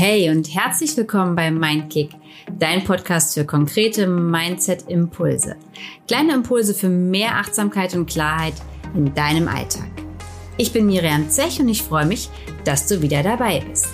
Hey und herzlich willkommen bei Mindkick, dein Podcast für konkrete Mindset-Impulse. Kleine Impulse für mehr Achtsamkeit und Klarheit in deinem Alltag. Ich bin Miriam Zech und ich freue mich, dass du wieder dabei bist.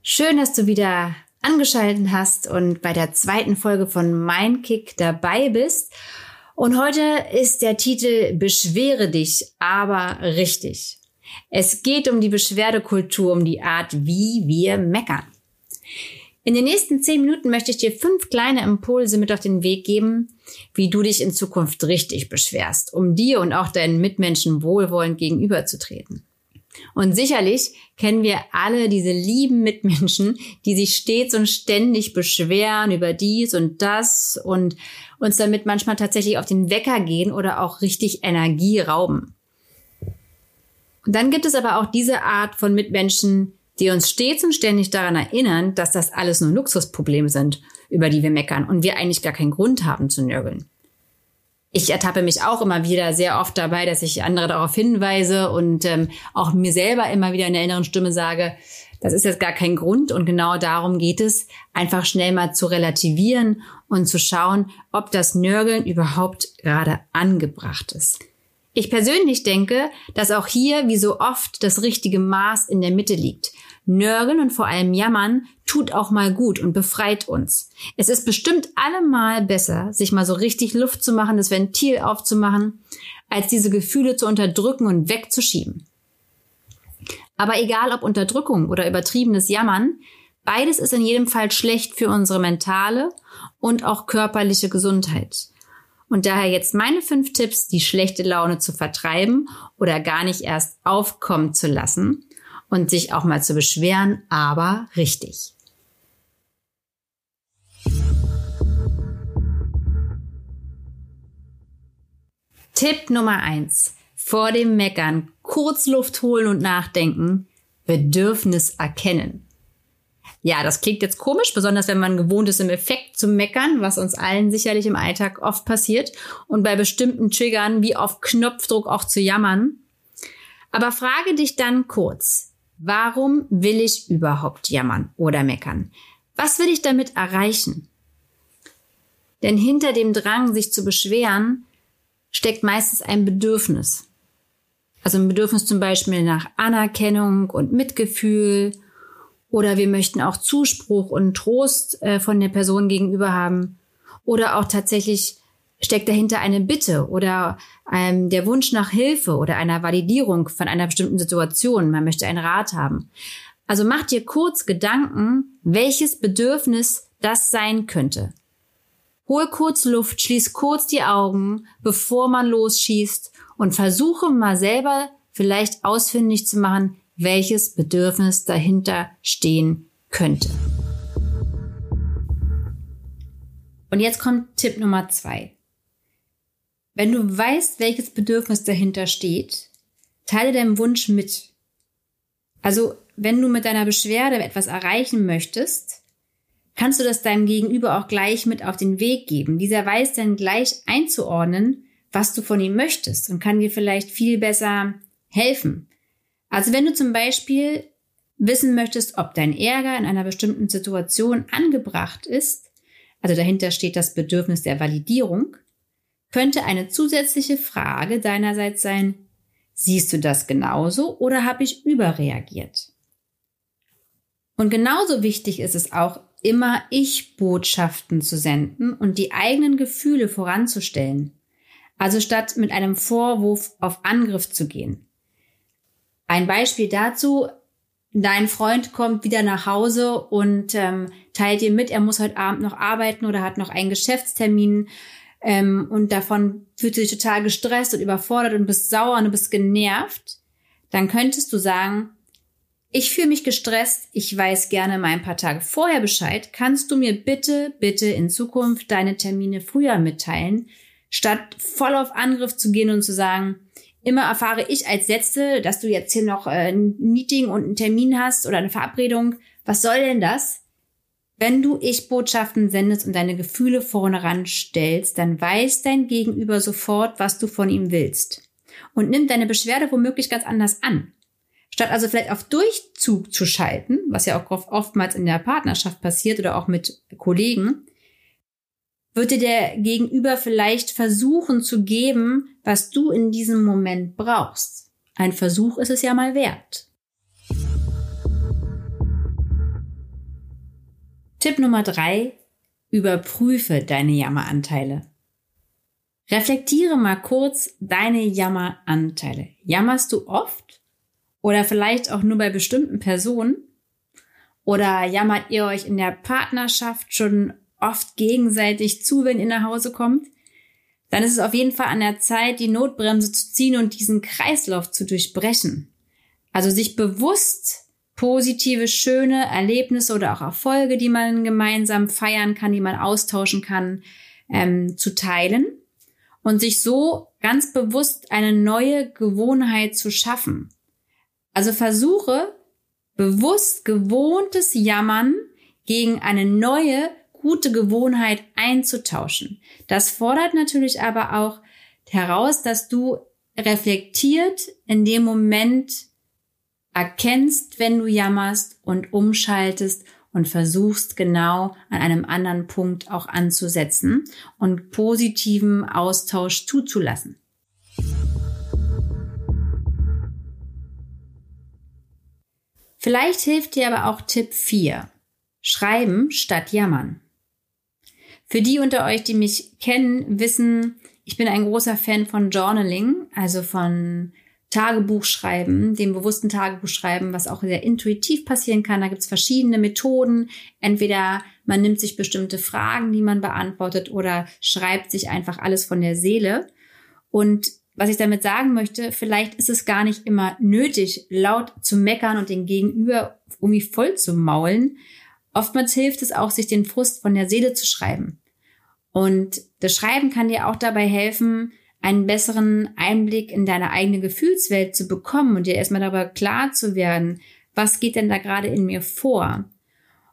Schön, dass du wieder angeschaltet hast und bei der zweiten Folge von Mindkick dabei bist. Und heute ist der Titel Beschwere dich, aber richtig. Es geht um die Beschwerdekultur, um die Art, wie wir meckern. In den nächsten zehn Minuten möchte ich dir fünf kleine Impulse mit auf den Weg geben, wie du dich in Zukunft richtig beschwerst, um dir und auch deinen Mitmenschen wohlwollend gegenüberzutreten. Und sicherlich kennen wir alle diese lieben Mitmenschen, die sich stets und ständig beschweren über dies und das und uns damit manchmal tatsächlich auf den Wecker gehen oder auch richtig Energie rauben. Und dann gibt es aber auch diese Art von Mitmenschen, die uns stets und ständig daran erinnern, dass das alles nur Luxusprobleme sind, über die wir meckern und wir eigentlich gar keinen Grund haben zu nörgeln ich ertappe mich auch immer wieder sehr oft dabei, dass ich andere darauf hinweise und ähm, auch mir selber immer wieder in der inneren Stimme sage, das ist jetzt gar kein Grund und genau darum geht es, einfach schnell mal zu relativieren und zu schauen, ob das Nörgeln überhaupt gerade angebracht ist. Ich persönlich denke, dass auch hier wie so oft das richtige Maß in der Mitte liegt. Nörgeln und vor allem Jammern tut auch mal gut und befreit uns. Es ist bestimmt allemal besser, sich mal so richtig Luft zu machen, das Ventil aufzumachen, als diese Gefühle zu unterdrücken und wegzuschieben. Aber egal ob Unterdrückung oder übertriebenes Jammern, beides ist in jedem Fall schlecht für unsere mentale und auch körperliche Gesundheit. Und daher jetzt meine fünf Tipps, die schlechte Laune zu vertreiben oder gar nicht erst aufkommen zu lassen und sich auch mal zu beschweren, aber richtig. Tipp Nummer eins: Vor dem Meckern kurz Luft holen und nachdenken, Bedürfnis erkennen. Ja, das klingt jetzt komisch, besonders wenn man gewohnt ist, im Effekt zu meckern, was uns allen sicherlich im Alltag oft passiert und bei bestimmten Triggern wie auf Knopfdruck auch zu jammern. Aber frage dich dann kurz, Warum will ich überhaupt jammern oder meckern? Was will ich damit erreichen? Denn hinter dem Drang, sich zu beschweren, steckt meistens ein Bedürfnis. Also ein Bedürfnis zum Beispiel nach Anerkennung und Mitgefühl oder wir möchten auch Zuspruch und Trost äh, von der Person gegenüber haben oder auch tatsächlich steckt dahinter eine Bitte oder ähm, der Wunsch nach Hilfe oder einer Validierung von einer bestimmten Situation. Man möchte einen Rat haben. Also mach dir kurz Gedanken, welches Bedürfnis das sein könnte. Hol kurz Luft, schließ kurz die Augen, bevor man losschießt und versuche mal selber vielleicht ausfindig zu machen, welches Bedürfnis dahinter stehen könnte. Und jetzt kommt Tipp Nummer zwei. Wenn du weißt, welches Bedürfnis dahinter steht, teile deinen Wunsch mit. Also, wenn du mit deiner Beschwerde etwas erreichen möchtest, kannst du das deinem Gegenüber auch gleich mit auf den Weg geben. Dieser weiß dann gleich einzuordnen, was du von ihm möchtest und kann dir vielleicht viel besser helfen. Also wenn du zum Beispiel wissen möchtest, ob dein Ärger in einer bestimmten Situation angebracht ist, also dahinter steht das Bedürfnis der Validierung, könnte eine zusätzliche Frage deinerseits sein, siehst du das genauso oder habe ich überreagiert? Und genauso wichtig ist es auch, immer Ich-Botschaften zu senden und die eigenen Gefühle voranzustellen. Also statt mit einem Vorwurf auf Angriff zu gehen. Ein Beispiel dazu, dein Freund kommt wieder nach Hause und ähm, teilt dir mit, er muss heute Abend noch arbeiten oder hat noch einen Geschäftstermin ähm, und davon fühlst du dich total gestresst und überfordert und bist sauer und du bist genervt, dann könntest du sagen, ich fühle mich gestresst, ich weiß gerne mal ein paar Tage vorher Bescheid, kannst du mir bitte, bitte in Zukunft deine Termine früher mitteilen, statt voll auf Angriff zu gehen und zu sagen, immer erfahre ich als Letzte, dass du jetzt hier noch äh, ein Meeting und einen Termin hast oder eine Verabredung. Was soll denn das? Wenn du Ich-Botschaften sendest und deine Gefühle vorne ran stellst, dann weiß dein Gegenüber sofort, was du von ihm willst. und nimmt deine Beschwerde womöglich ganz anders an. Statt also vielleicht auf Durchzug zu schalten, was ja auch oftmals in der Partnerschaft passiert oder auch mit Kollegen, dir der Gegenüber vielleicht versuchen zu geben, was du in diesem Moment brauchst. Ein Versuch ist es ja mal wert. Tipp Nummer drei: Überprüfe deine Jammeranteile. Reflektiere mal kurz deine Jammeranteile. Jammerst du oft? Oder vielleicht auch nur bei bestimmten Personen? Oder jammert ihr euch in der Partnerschaft schon oft gegenseitig zu, wenn ihr nach Hause kommt? Dann ist es auf jeden Fall an der Zeit, die Notbremse zu ziehen und diesen Kreislauf zu durchbrechen. Also sich bewusst positive, schöne Erlebnisse oder auch Erfolge, die man gemeinsam feiern kann, die man austauschen kann, ähm, zu teilen und sich so ganz bewusst eine neue Gewohnheit zu schaffen. Also versuche bewusst gewohntes Jammern gegen eine neue gute Gewohnheit einzutauschen. Das fordert natürlich aber auch heraus, dass du reflektiert in dem Moment erkennst, wenn du jammerst und umschaltest und versuchst genau an einem anderen Punkt auch anzusetzen und positiven Austausch zuzulassen. Vielleicht hilft dir aber auch Tipp 4. Schreiben statt jammern. Für die unter euch, die mich kennen, wissen, ich bin ein großer Fan von Journaling, also von Tagebuch schreiben, dem bewussten Tagebuch schreiben, was auch sehr intuitiv passieren kann. Da gibt es verschiedene Methoden. Entweder man nimmt sich bestimmte Fragen, die man beantwortet, oder schreibt sich einfach alles von der Seele. Und was ich damit sagen möchte, vielleicht ist es gar nicht immer nötig, laut zu meckern und den Gegenüber irgendwie voll zu maulen. Oftmals hilft es auch, sich den Frust von der Seele zu schreiben. Und das Schreiben kann dir auch dabei helfen, einen besseren Einblick in deine eigene Gefühlswelt zu bekommen und dir erstmal darüber klar zu werden, was geht denn da gerade in mir vor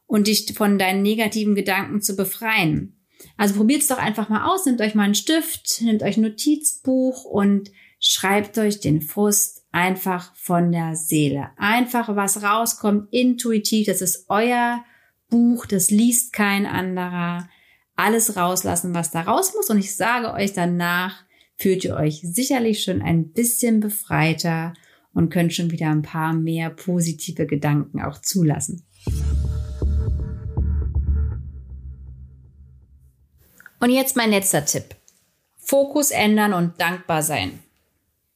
und dich von deinen negativen Gedanken zu befreien. Also probiert es doch einfach mal aus, nehmt euch mal einen Stift, nehmt euch ein Notizbuch und schreibt euch den Frust einfach von der Seele. Einfach was rauskommt, intuitiv, das ist euer Buch, das liest kein anderer. Alles rauslassen, was da raus muss. Und ich sage euch danach, fühlt ihr euch sicherlich schon ein bisschen befreiter und könnt schon wieder ein paar mehr positive Gedanken auch zulassen. Und jetzt mein letzter Tipp. Fokus ändern und dankbar sein.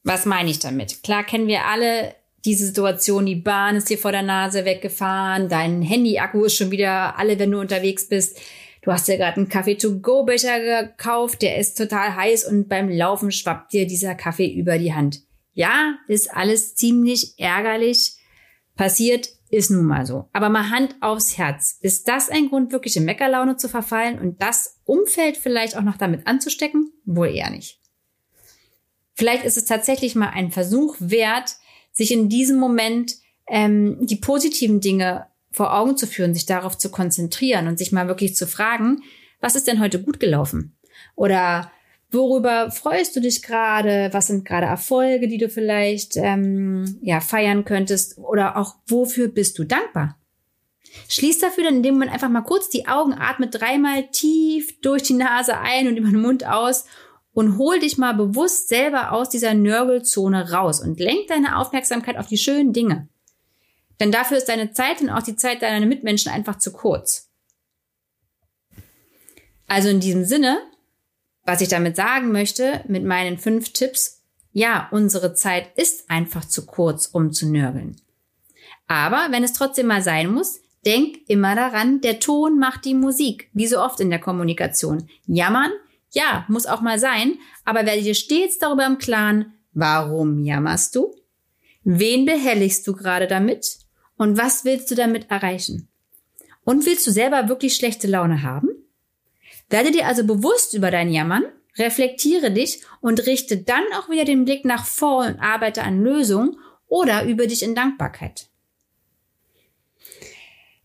Was meine ich damit? Klar kennen wir alle diese Situation, die Bahn ist dir vor der Nase weggefahren, dein Handy-Akku ist schon wieder alle, wenn du unterwegs bist. Du hast ja gerade einen Kaffee-to-go-Becher gekauft, der ist total heiß und beim Laufen schwappt dir dieser Kaffee über die Hand. Ja, ist alles ziemlich ärgerlich. Passiert ist nun mal so. Aber mal Hand aufs Herz. Ist das ein Grund, wirklich in Meckerlaune zu verfallen und das Umfeld vielleicht auch noch damit anzustecken? Wohl eher nicht. Vielleicht ist es tatsächlich mal ein Versuch wert, sich in diesem Moment ähm, die positiven Dinge vor Augen zu führen, sich darauf zu konzentrieren und sich mal wirklich zu fragen, was ist denn heute gut gelaufen? Oder worüber freust du dich gerade? Was sind gerade Erfolge, die du vielleicht ähm, ja feiern könntest? Oder auch wofür bist du dankbar? Schließ dafür dann in dem Moment einfach mal kurz die Augen, atme dreimal tief durch die Nase ein und über den Mund aus und hol dich mal bewusst selber aus dieser Nörgelzone raus und lenk deine Aufmerksamkeit auf die schönen Dinge. Denn dafür ist deine Zeit und auch die Zeit deiner Mitmenschen einfach zu kurz. Also in diesem Sinne, was ich damit sagen möchte, mit meinen fünf Tipps, ja, unsere Zeit ist einfach zu kurz, um zu nörgeln. Aber wenn es trotzdem mal sein muss, denk immer daran, der Ton macht die Musik, wie so oft in der Kommunikation. Jammern, ja, muss auch mal sein, aber werde dir stets darüber im Klaren, warum jammerst du? Wen behelligst du gerade damit? Und was willst du damit erreichen? Und willst du selber wirklich schlechte Laune haben? Werde dir also bewusst über dein Jammern, reflektiere dich und richte dann auch wieder den Blick nach vor und arbeite an Lösungen oder über dich in Dankbarkeit.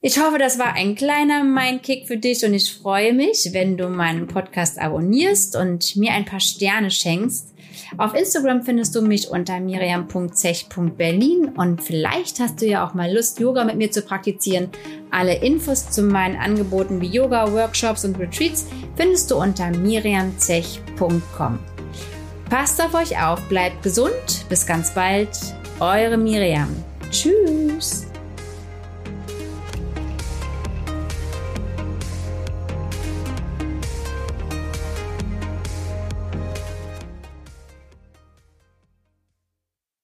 Ich hoffe, das war ein kleiner Mindkick für dich und ich freue mich, wenn du meinen Podcast abonnierst und mir ein paar Sterne schenkst. Auf Instagram findest du mich unter miriam.zech.berlin und vielleicht hast du ja auch mal Lust, Yoga mit mir zu praktizieren. Alle Infos zu meinen Angeboten wie Yoga, Workshops und Retreats findest du unter miriamzech.com. Passt auf euch auf, bleibt gesund, bis ganz bald, eure Miriam. Tschüss.